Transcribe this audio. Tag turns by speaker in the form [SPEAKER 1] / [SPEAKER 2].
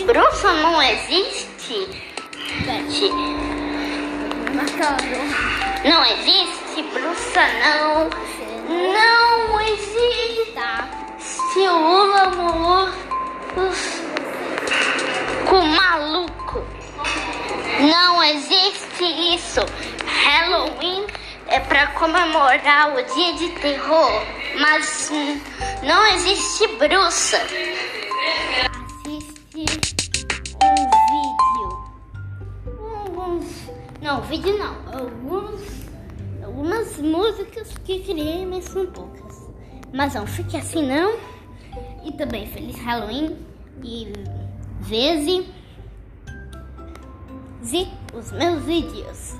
[SPEAKER 1] Bruxa não existe.
[SPEAKER 2] Marcando.
[SPEAKER 1] Não existe bruxa, não. Não existe.
[SPEAKER 2] Tá.
[SPEAKER 1] o amor com maluco. Não existe isso. Halloween é para comemorar o dia de terror, mas não existe bruxa.
[SPEAKER 2] Assiste um vídeo. Alguns. Não, vídeo não. Alguns. Algumas músicas que criei, mas são poucas. Mas não fique assim não. E também feliz Halloween e veja os meus vídeos.